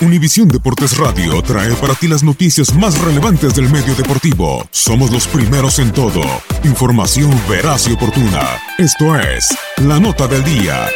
Univisión Deportes Radio trae para ti las noticias más relevantes del medio deportivo. Somos los primeros en todo. Información veraz y oportuna. Esto es La Nota del Día.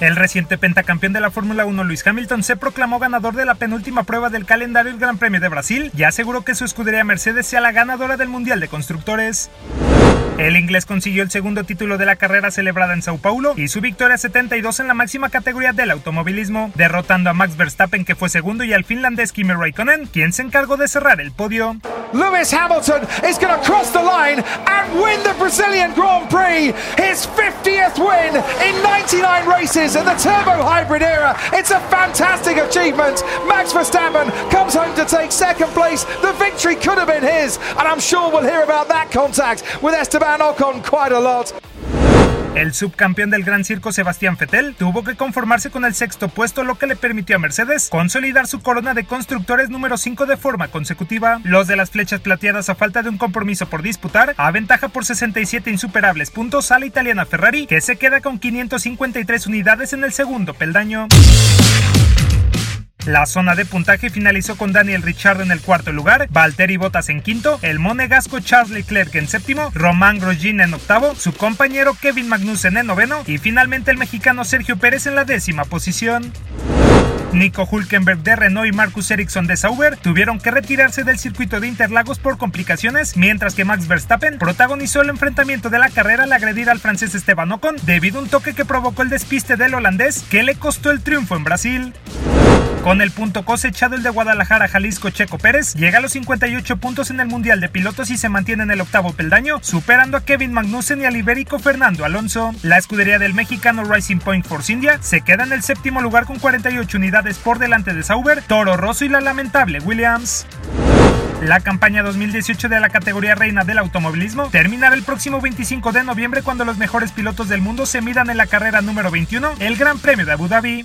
El reciente pentacampeón de la Fórmula 1, Luis Hamilton, se proclamó ganador de la penúltima prueba del calendario del Gran Premio de Brasil y aseguró que su escudería Mercedes sea la ganadora del Mundial de Constructores. El inglés consiguió el segundo título de la carrera celebrada en Sao Paulo y su victoria 72 en la máxima categoría del automovilismo, derrotando a Max Verstappen que fue segundo y al finlandés Kimi Raikkonen, quien se encargó de cerrar el podio. Lewis Hamilton is cross the line Brazilian Grand Prix, his 50th win in 99 races in the turbo hybrid era. It's a fantastic achievement. Max Verstappen comes home to take second place. The victory could have been his, and I'm sure we'll hear about that contact with Esteban el subcampeón del Gran Circo Sebastián Fettel tuvo que conformarse con el sexto puesto, lo que le permitió a Mercedes consolidar su corona de constructores número 5 de forma consecutiva. Los de las flechas plateadas a falta de un compromiso por disputar, aventaja por 67 insuperables puntos a la italiana Ferrari, que se queda con 553 unidades en el segundo peldaño. La zona de puntaje finalizó con Daniel Ricciardo en el cuarto lugar, Valtteri Bottas en quinto, el monegasco Charles Leclerc en séptimo, Román Grosjean en octavo, su compañero Kevin Magnussen en noveno y finalmente el mexicano Sergio Pérez en la décima posición. Nico Hulkenberg de Renault y Marcus Ericsson de Sauber tuvieron que retirarse del circuito de Interlagos por complicaciones, mientras que Max Verstappen protagonizó el enfrentamiento de la carrera al agredir al francés Esteban Ocon debido a un toque que provocó el despiste del holandés que le costó el triunfo en Brasil. Con el punto cosechado el de Guadalajara, Jalisco, Checo Pérez llega a los 58 puntos en el Mundial de Pilotos y se mantiene en el octavo peldaño, superando a Kevin Magnussen y al ibérico Fernando Alonso. La escudería del mexicano Racing Point Force India se queda en el séptimo lugar con 48 unidades por delante de Sauber, Toro Rosso y la lamentable Williams. La campaña 2018 de la categoría reina del automovilismo terminará el próximo 25 de noviembre cuando los mejores pilotos del mundo se midan en la carrera número 21, el Gran Premio de Abu Dhabi.